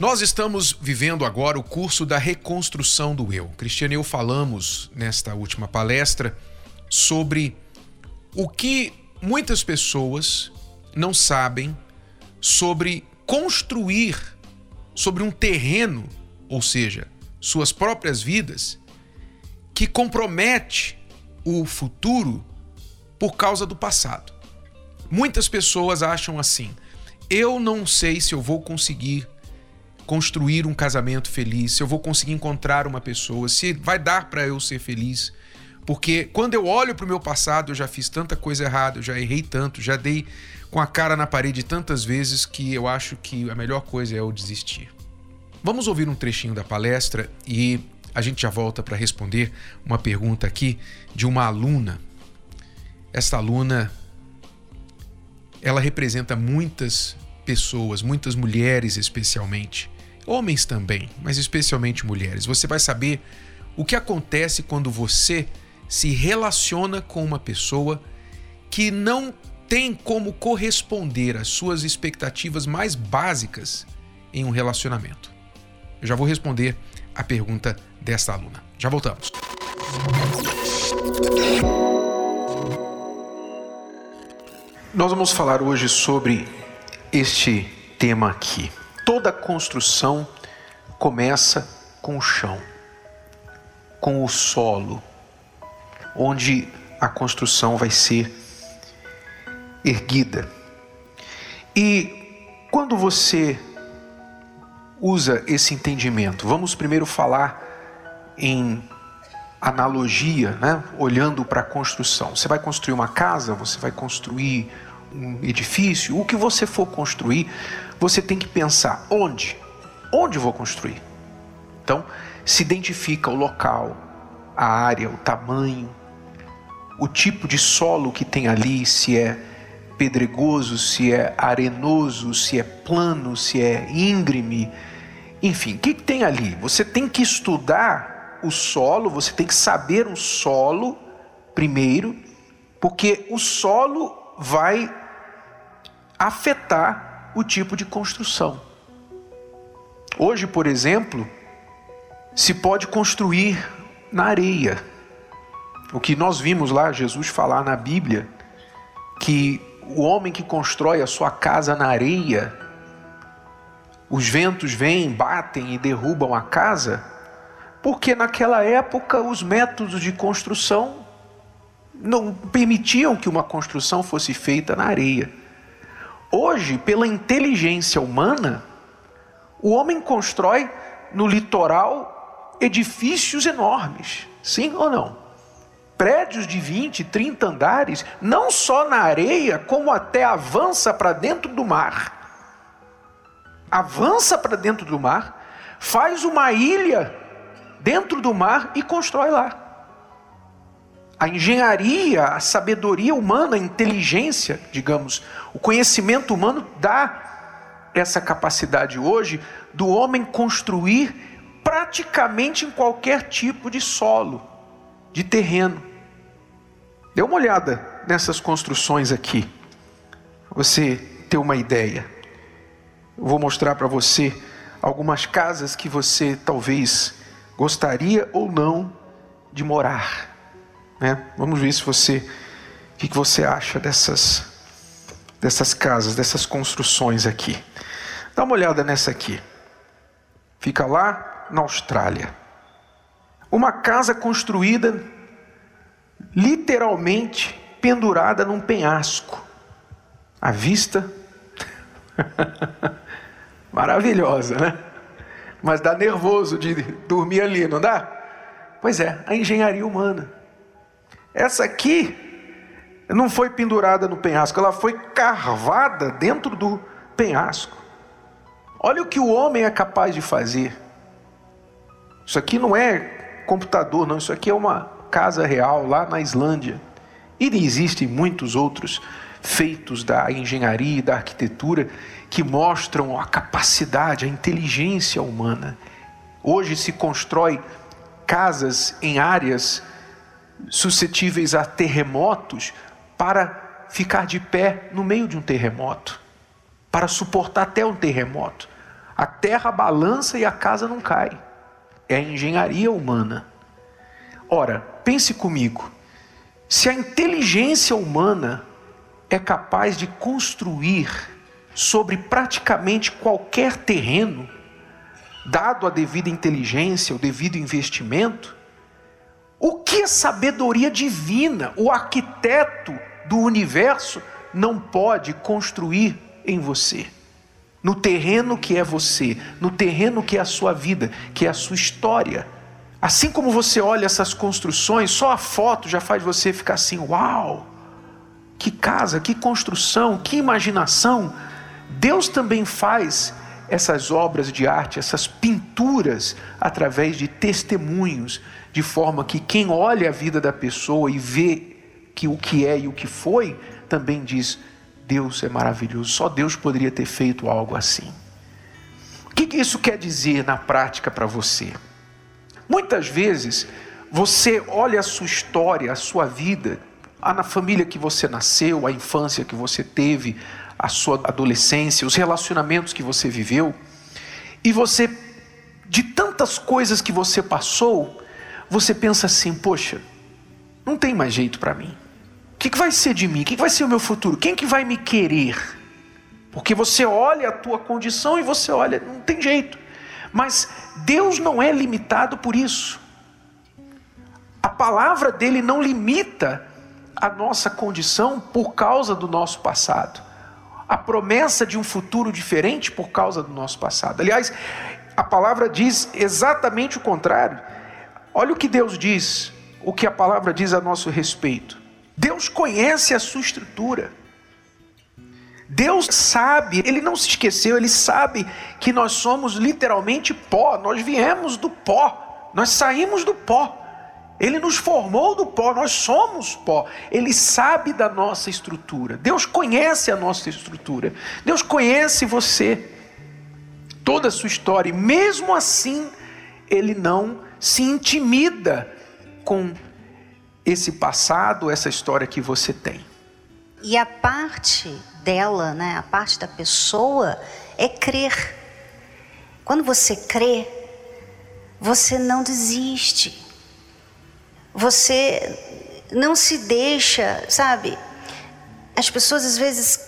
Nós estamos vivendo agora o curso da reconstrução do eu. Cristiano e eu falamos nesta última palestra sobre o que muitas pessoas não sabem sobre construir sobre um terreno, ou seja, suas próprias vidas, que compromete o futuro por causa do passado. Muitas pessoas acham assim: eu não sei se eu vou conseguir construir um casamento feliz, se eu vou conseguir encontrar uma pessoa, se vai dar para eu ser feliz. Porque quando eu olho para o meu passado, eu já fiz tanta coisa errada, eu já errei tanto, já dei com a cara na parede tantas vezes que eu acho que a melhor coisa é eu desistir. Vamos ouvir um trechinho da palestra e a gente já volta para responder uma pergunta aqui de uma aluna. Esta aluna ela representa muitas pessoas, muitas mulheres especialmente, homens também, mas especialmente mulheres. Você vai saber o que acontece quando você se relaciona com uma pessoa que não tem como corresponder às suas expectativas mais básicas em um relacionamento. Eu já vou responder a pergunta desta aluna. Já voltamos. Nós vamos falar hoje sobre este tema aqui. Toda construção começa com o chão, com o solo, onde a construção vai ser erguida. E quando você usa esse entendimento, vamos primeiro falar em analogia, né? olhando para a construção. Você vai construir uma casa, você vai construir um edifício, o que você for construir, você tem que pensar onde? Onde vou construir? Então, se identifica o local, a área, o tamanho, o tipo de solo que tem ali, se é pedregoso, se é arenoso, se é plano, se é íngreme, enfim, o que tem ali? Você tem que estudar o solo, você tem que saber o solo primeiro, porque o solo vai afetar o tipo de construção. Hoje, por exemplo, se pode construir na areia. O que nós vimos lá Jesus falar na Bíblia, que o homem que constrói a sua casa na areia, os ventos vêm, batem e derrubam a casa, porque naquela época os métodos de construção não permitiam que uma construção fosse feita na areia. Hoje, pela inteligência humana, o homem constrói no litoral edifícios enormes, sim ou não? Prédios de 20, 30 andares, não só na areia, como até avança para dentro do mar. Avança para dentro do mar, faz uma ilha dentro do mar e constrói lá a engenharia, a sabedoria humana, a inteligência, digamos, o conhecimento humano dá essa capacidade hoje do homem construir praticamente em qualquer tipo de solo, de terreno. Dê uma olhada nessas construções aqui, você ter uma ideia. Eu vou mostrar para você algumas casas que você talvez gostaria ou não de morar. Né? Vamos ver se você, o que você acha dessas, dessas casas, dessas construções aqui. Dá uma olhada nessa aqui. Fica lá na Austrália. Uma casa construída literalmente pendurada num penhasco. A vista maravilhosa, né? Mas dá nervoso de dormir ali, não dá? Pois é, a engenharia humana. Essa aqui não foi pendurada no penhasco, ela foi carvada dentro do penhasco. Olha o que o homem é capaz de fazer. Isso aqui não é computador, não. Isso aqui é uma casa real lá na Islândia. E existem muitos outros feitos da engenharia e da arquitetura que mostram a capacidade, a inteligência humana. Hoje se constrói casas em áreas suscetíveis a terremotos para ficar de pé no meio de um terremoto, para suportar até um terremoto. A terra balança e a casa não cai. É a engenharia humana. Ora, pense comigo. Se a inteligência humana é capaz de construir sobre praticamente qualquer terreno, dado a devida inteligência, o devido investimento, o que a sabedoria divina, o arquiteto do universo, não pode construir em você? No terreno que é você, no terreno que é a sua vida, que é a sua história. Assim como você olha essas construções, só a foto já faz você ficar assim: uau! Que casa, que construção, que imaginação. Deus também faz essas obras de arte, essas pinturas, através de testemunhos, de forma que quem olha a vida da pessoa e vê que o que é e o que foi, também diz: Deus é maravilhoso, só Deus poderia ter feito algo assim. O que isso quer dizer na prática para você? Muitas vezes você olha a sua história, a sua vida, na família que você nasceu, a infância que você teve, a sua adolescência, os relacionamentos que você viveu, e você, de tantas coisas que você passou, você pensa assim: poxa, não tem mais jeito para mim. O que, que vai ser de mim? O que, que vai ser o meu futuro? Quem que vai me querer? Porque você olha a tua condição e você olha, não tem jeito. Mas Deus não é limitado por isso. A palavra dele não limita a nossa condição por causa do nosso passado. A promessa de um futuro diferente por causa do nosso passado. Aliás, a palavra diz exatamente o contrário. Olha o que Deus diz, o que a palavra diz a nosso respeito. Deus conhece a sua estrutura. Deus sabe, Ele não se esqueceu, Ele sabe que nós somos literalmente pó, nós viemos do pó, nós saímos do pó. Ele nos formou do pó, nós somos pó. Ele sabe da nossa estrutura. Deus conhece a nossa estrutura. Deus conhece você, toda a sua história. E mesmo assim, Ele não se intimida com esse passado, essa história que você tem. E a parte dela, né, a parte da pessoa, é crer. Quando você crê, você não desiste você não se deixa, sabe? As pessoas às vezes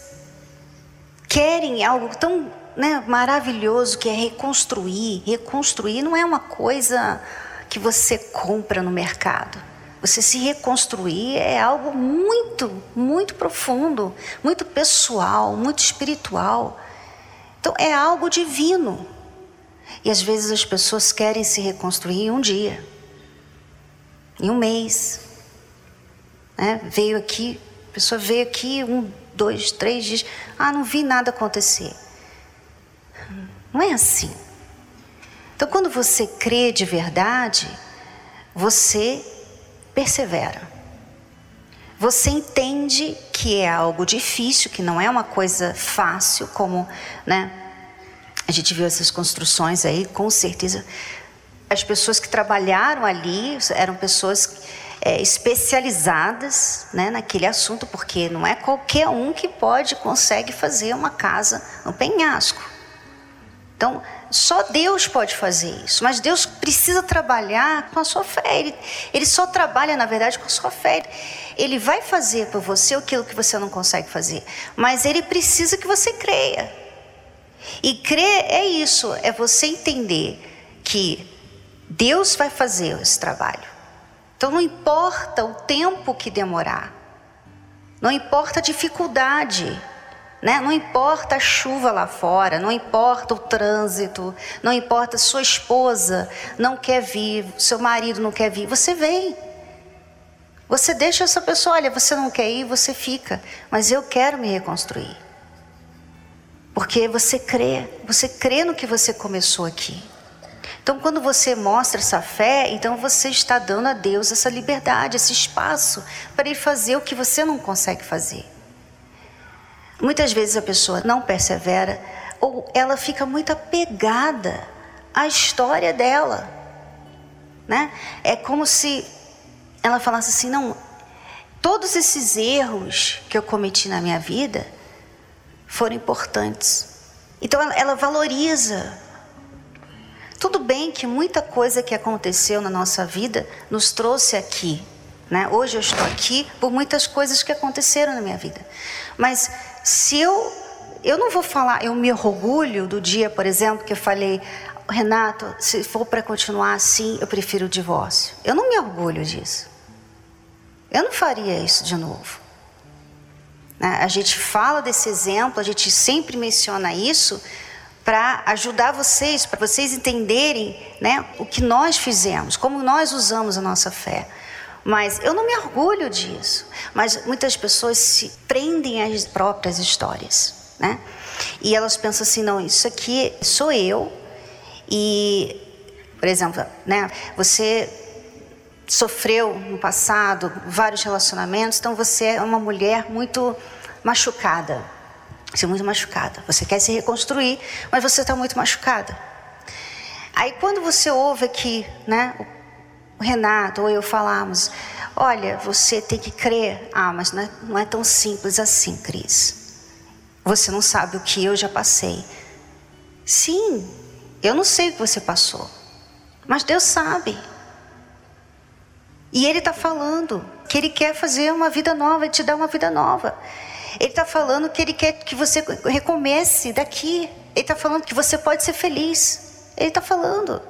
querem algo tão né, maravilhoso que é reconstruir. Reconstruir não é uma coisa que você compra no mercado. Você se reconstruir é algo muito, muito profundo, muito pessoal, muito espiritual. Então é algo divino. E às vezes as pessoas querem se reconstruir em um dia em um mês. Né? Veio aqui, a pessoa veio aqui um, dois, três dias. Ah, não vi nada acontecer. Não é assim. Então, quando você crê de verdade, você persevera. Você entende que é algo difícil, que não é uma coisa fácil, como né, a gente viu essas construções aí, com certeza as pessoas que trabalharam ali eram pessoas é, especializadas né, naquele assunto, porque não é qualquer um que pode, consegue fazer uma casa no penhasco. Então, só Deus pode fazer isso, mas Deus precisa trabalhar com a sua fé. Ele, ele só trabalha, na verdade, com a sua fé. Ele vai fazer por você aquilo que você não consegue fazer, mas ele precisa que você creia. E crer é isso, é você entender que Deus vai fazer esse trabalho. Então não importa o tempo que demorar, não importa a dificuldade, né? não importa a chuva lá fora, não importa o trânsito, não importa sua esposa não quer vir, seu marido não quer vir, você vem. Você deixa essa pessoa, olha, você não quer ir, você fica, mas eu quero me reconstruir. Porque você crê, você crê no que você começou aqui. Então, quando você mostra essa fé, então você está dando a Deus essa liberdade, esse espaço para Ele fazer o que você não consegue fazer. Muitas vezes a pessoa não persevera ou ela fica muito apegada à história dela, né? É como se ela falasse assim: não, todos esses erros que eu cometi na minha vida foram importantes. Então ela, ela valoriza tudo bem que muita coisa que aconteceu na nossa vida nos trouxe aqui. Né? Hoje eu estou aqui por muitas coisas que aconteceram na minha vida. Mas se eu. Eu não vou falar, eu me orgulho do dia, por exemplo, que eu falei, Renato, se for para continuar assim, eu prefiro o divórcio. Eu não me orgulho disso. Eu não faria isso de novo. Né? A gente fala desse exemplo, a gente sempre menciona isso, para ajudar vocês, para vocês entenderem né, o que nós fizemos, como nós usamos a nossa fé. Mas eu não me orgulho disso. Mas muitas pessoas se prendem às próprias histórias, né? E elas pensam assim, não, isso aqui sou eu. E, por exemplo, né, você sofreu no passado vários relacionamentos, então você é uma mulher muito machucada. Você é muito machucada. Você quer se reconstruir, mas você está muito machucada. Aí quando você ouve aqui, né, o Renato ou eu falamos, olha, você tem que crer. Ah, mas não é, não é tão simples assim, Cris. Você não sabe o que eu já passei. Sim, eu não sei o que você passou, mas Deus sabe. E Ele está falando que Ele quer fazer uma vida nova, te dar uma vida nova. Ele está falando que Ele quer que você recomece daqui. Ele está falando que você pode ser feliz. Ele está falando.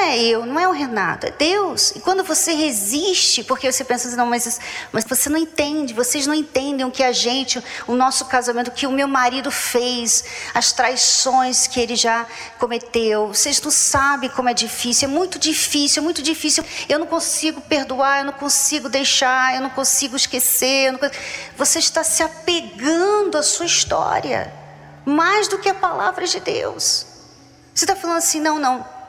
É eu, não é o Renato, é Deus. E quando você resiste, porque você pensa assim, não, mas, mas você não entende, vocês não entendem o que a gente, o nosso casamento, o que o meu marido fez, as traições que ele já cometeu. Vocês não sabem como é difícil, é muito difícil, é muito difícil. Eu não consigo perdoar, eu não consigo deixar, eu não consigo esquecer. Não... Você está se apegando à sua história, mais do que a palavra de Deus. Você está falando assim, não, não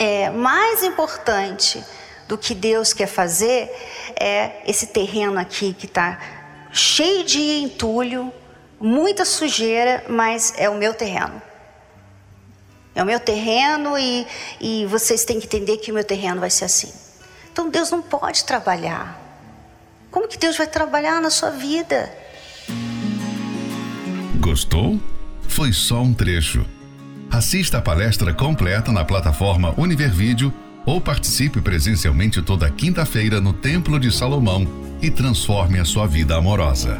é, mais importante do que Deus quer fazer é esse terreno aqui que está cheio de entulho, muita sujeira, mas é o meu terreno. É o meu terreno e, e vocês têm que entender que o meu terreno vai ser assim. Então Deus não pode trabalhar. Como que Deus vai trabalhar na sua vida? Gostou? Foi só um trecho. Assista a palestra completa na plataforma Univervídeo ou participe presencialmente toda quinta-feira no Templo de Salomão e transforme a sua vida amorosa.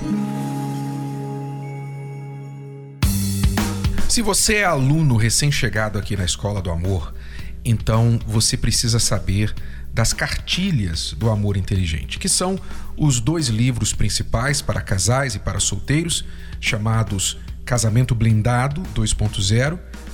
Se você é aluno recém-chegado aqui na Escola do Amor, então você precisa saber das cartilhas do amor inteligente, que são os dois livros principais para casais e para solteiros, chamados Casamento Blindado 2.0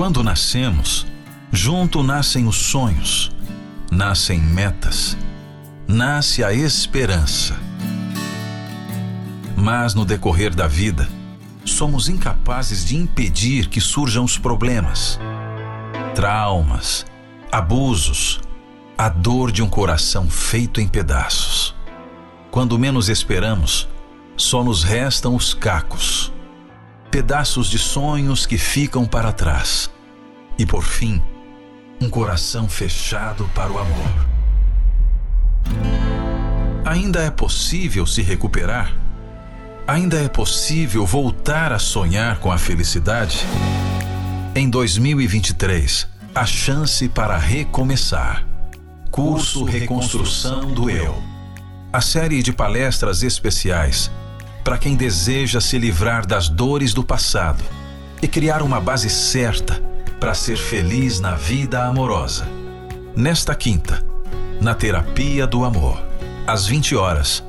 Quando nascemos, junto nascem os sonhos, nascem metas, nasce a esperança. Mas no decorrer da vida, somos incapazes de impedir que surjam os problemas, traumas, abusos, a dor de um coração feito em pedaços. Quando menos esperamos, só nos restam os cacos pedaços de sonhos que ficam para trás. E por fim, um coração fechado para o amor. Ainda é possível se recuperar? Ainda é possível voltar a sonhar com a felicidade? Em 2023, a chance para recomeçar. Curso Reconstrução do Eu. A série de palestras especiais para quem deseja se livrar das dores do passado e criar uma base certa para ser feliz na vida amorosa. Nesta quinta, na Terapia do Amor, às 20 horas,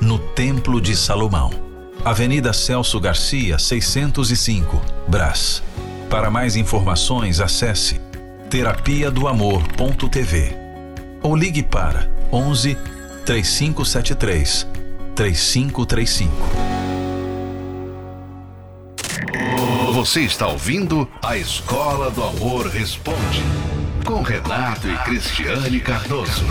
no Templo de Salomão, Avenida Celso Garcia, 605, Brás. Para mais informações, acesse terapia do amor.tv ou ligue para 11 3573 3535. Você está ouvindo a Escola do Amor Responde com Renato e Cristiane Cardoso.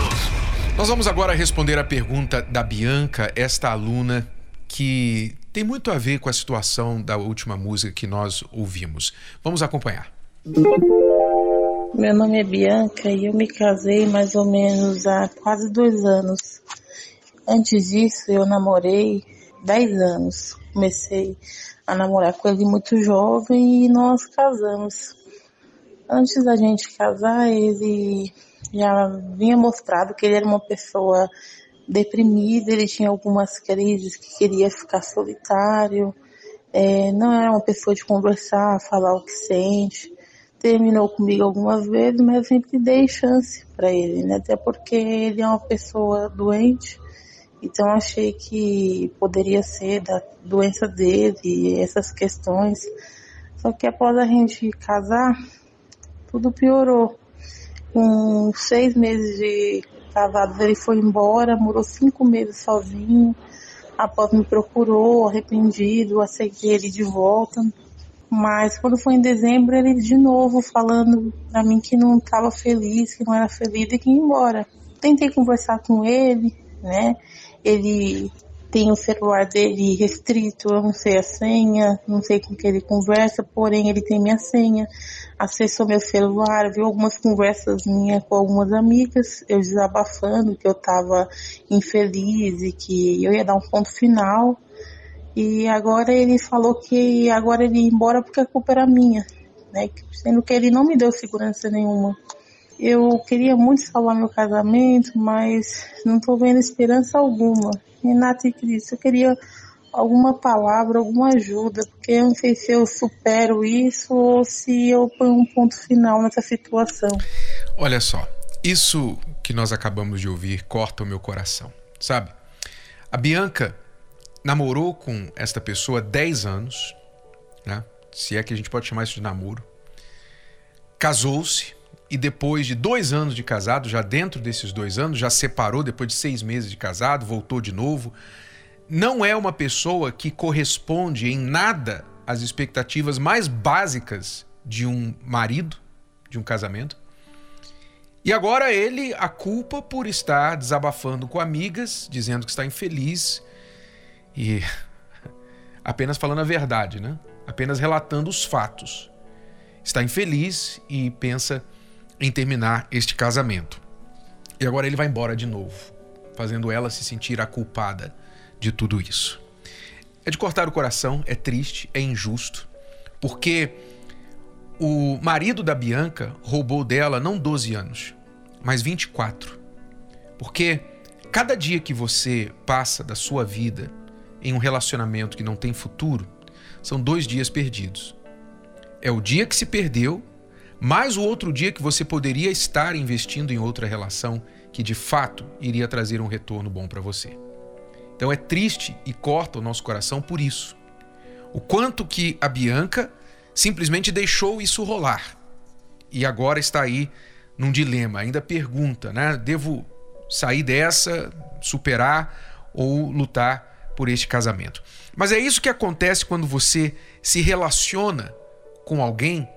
Nós vamos agora responder a pergunta da Bianca, esta aluna que tem muito a ver com a situação da última música que nós ouvimos. Vamos acompanhar. Meu nome é Bianca e eu me casei mais ou menos há quase dois anos. Antes disso, eu namorei 10 anos. Comecei a namorar com ele muito jovem e nós casamos. Antes da gente casar, ele já vinha mostrado que ele era uma pessoa deprimida, ele tinha algumas crises que queria ficar solitário, é, não era uma pessoa de conversar, falar o que sente. Terminou comigo algumas vezes, mas sempre dei chance para ele, né? Até porque ele é uma pessoa doente então achei que poderia ser da doença dele, essas questões. Só que após a gente casar, tudo piorou. Com seis meses de casado, ele foi embora, morou cinco meses sozinho. Após me procurou, arrependido, aceitei ele de volta. Mas quando foi em dezembro, ele de novo falando pra mim que não estava feliz, que não era feliz e que ia embora. Tentei conversar com ele, né? Ele tem o celular dele restrito, eu não sei a senha, não sei com que ele conversa, porém ele tem minha senha, acessou meu celular, viu algumas conversas minhas com algumas amigas, eu desabafando que eu estava infeliz e que eu ia dar um ponto final. E agora ele falou que agora ele ia embora porque a culpa era minha, né? Sendo que ele não me deu segurança nenhuma. Eu queria muito salvar meu casamento, mas não estou vendo esperança alguma. Renato e Cris, eu queria alguma palavra, alguma ajuda, porque eu não sei se eu supero isso ou se eu ponho um ponto final nessa situação. Olha só, isso que nós acabamos de ouvir corta o meu coração, sabe? A Bianca namorou com esta pessoa 10 anos, né? Se é que a gente pode chamar isso de namoro. Casou-se, e depois de dois anos de casado, já dentro desses dois anos, já separou depois de seis meses de casado, voltou de novo. Não é uma pessoa que corresponde em nada às expectativas mais básicas de um marido, de um casamento. E agora ele a culpa por estar desabafando com amigas, dizendo que está infeliz e apenas falando a verdade, né? Apenas relatando os fatos. Está infeliz e pensa em terminar este casamento. E agora ele vai embora de novo, fazendo ela se sentir a culpada de tudo isso. É de cortar o coração, é triste, é injusto, porque o marido da Bianca roubou dela não 12 anos, mas 24. Porque cada dia que você passa da sua vida em um relacionamento que não tem futuro, são dois dias perdidos. É o dia que se perdeu mais o outro dia que você poderia estar investindo em outra relação que de fato iria trazer um retorno bom para você. Então é triste e corta o nosso coração por isso. O quanto que a Bianca simplesmente deixou isso rolar. E agora está aí num dilema, ainda pergunta, né? Devo sair dessa, superar ou lutar por este casamento? Mas é isso que acontece quando você se relaciona com alguém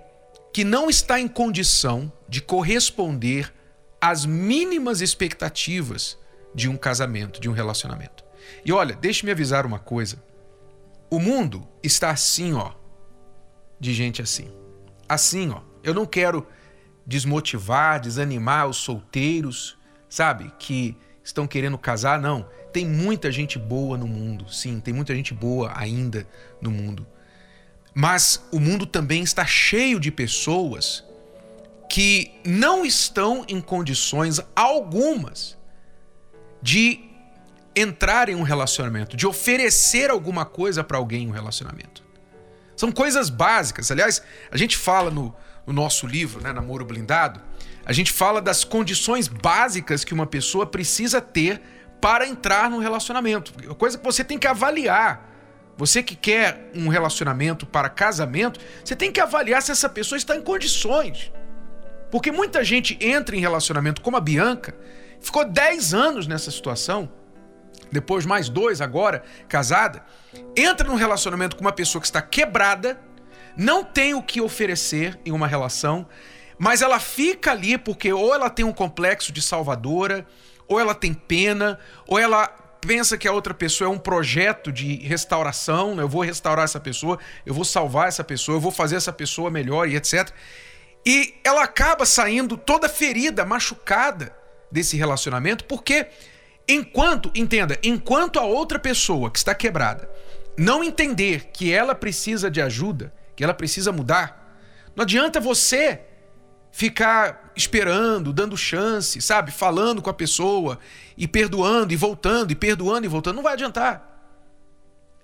que não está em condição de corresponder às mínimas expectativas de um casamento, de um relacionamento. E olha, deixe-me avisar uma coisa. O mundo está assim, ó, de gente assim. Assim, ó, eu não quero desmotivar, desanimar os solteiros, sabe, que estão querendo casar, não. Tem muita gente boa no mundo, sim, tem muita gente boa ainda no mundo. Mas o mundo também está cheio de pessoas que não estão em condições algumas de entrar em um relacionamento, de oferecer alguma coisa para alguém em um relacionamento. São coisas básicas. Aliás, a gente fala no, no nosso livro, né, Namoro Blindado, a gente fala das condições básicas que uma pessoa precisa ter para entrar num relacionamento. Coisa que você tem que avaliar. Você que quer um relacionamento para casamento, você tem que avaliar se essa pessoa está em condições. Porque muita gente entra em relacionamento como a Bianca, ficou 10 anos nessa situação, depois mais dois agora, casada, entra num relacionamento com uma pessoa que está quebrada, não tem o que oferecer em uma relação, mas ela fica ali porque ou ela tem um complexo de salvadora, ou ela tem pena, ou ela pensa que a outra pessoa é um projeto de restauração, né? eu vou restaurar essa pessoa, eu vou salvar essa pessoa, eu vou fazer essa pessoa melhor e etc. E ela acaba saindo toda ferida, machucada desse relacionamento, porque enquanto, entenda, enquanto a outra pessoa que está quebrada não entender que ela precisa de ajuda, que ela precisa mudar, não adianta você ficar esperando, dando chance, sabe? Falando com a pessoa e perdoando e voltando e perdoando e voltando. Não vai adiantar.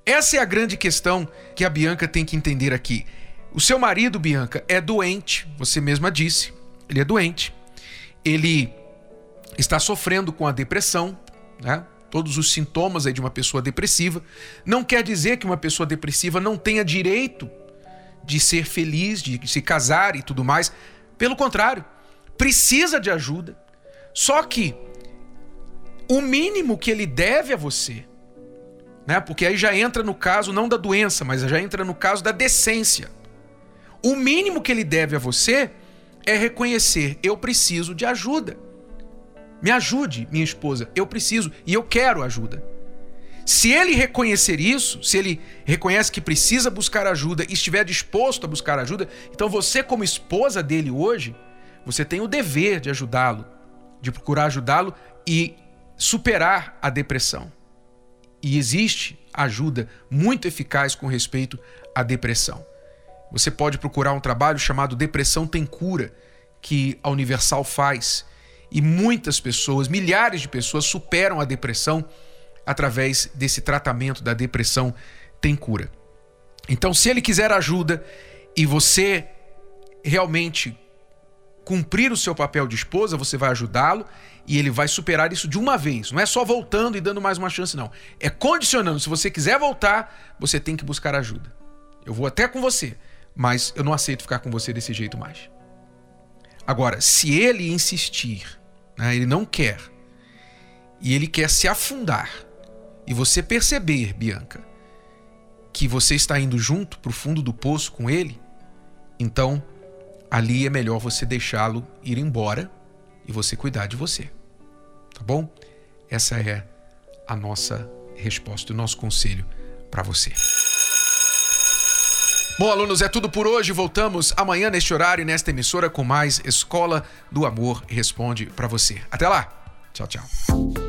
Essa é a grande questão que a Bianca tem que entender aqui. O seu marido, Bianca, é doente, você mesma disse. Ele é doente. Ele está sofrendo com a depressão, né? Todos os sintomas aí de uma pessoa depressiva. Não quer dizer que uma pessoa depressiva não tenha direito de ser feliz, de se casar e tudo mais. Pelo contrário, precisa de ajuda. Só que o mínimo que ele deve a você, né? Porque aí já entra no caso não da doença, mas já entra no caso da decência. O mínimo que ele deve a você é reconhecer: eu preciso de ajuda. Me ajude, minha esposa, eu preciso e eu quero ajuda. Se ele reconhecer isso, se ele reconhece que precisa buscar ajuda e estiver disposto a buscar ajuda, então você, como esposa dele hoje, você tem o dever de ajudá-lo, de procurar ajudá-lo e superar a depressão. E existe ajuda muito eficaz com respeito à depressão. Você pode procurar um trabalho chamado Depressão Tem Cura, que a Universal faz. E muitas pessoas, milhares de pessoas, superam a depressão através desse tratamento da depressão tem cura. Então, se ele quiser ajuda e você realmente cumprir o seu papel de esposa, você vai ajudá-lo e ele vai superar isso de uma vez. Não é só voltando e dando mais uma chance, não. É condicionando. Se você quiser voltar, você tem que buscar ajuda. Eu vou até com você, mas eu não aceito ficar com você desse jeito mais. Agora, se ele insistir, né, ele não quer, e ele quer se afundar, e você perceber, Bianca, que você está indo junto para o fundo do poço com ele, então ali é melhor você deixá-lo ir embora e você cuidar de você. Tá bom? Essa é a nossa resposta, o nosso conselho para você. Bom, alunos, é tudo por hoje. Voltamos amanhã neste horário e nesta emissora com mais Escola do Amor Responde para você. Até lá. Tchau, tchau.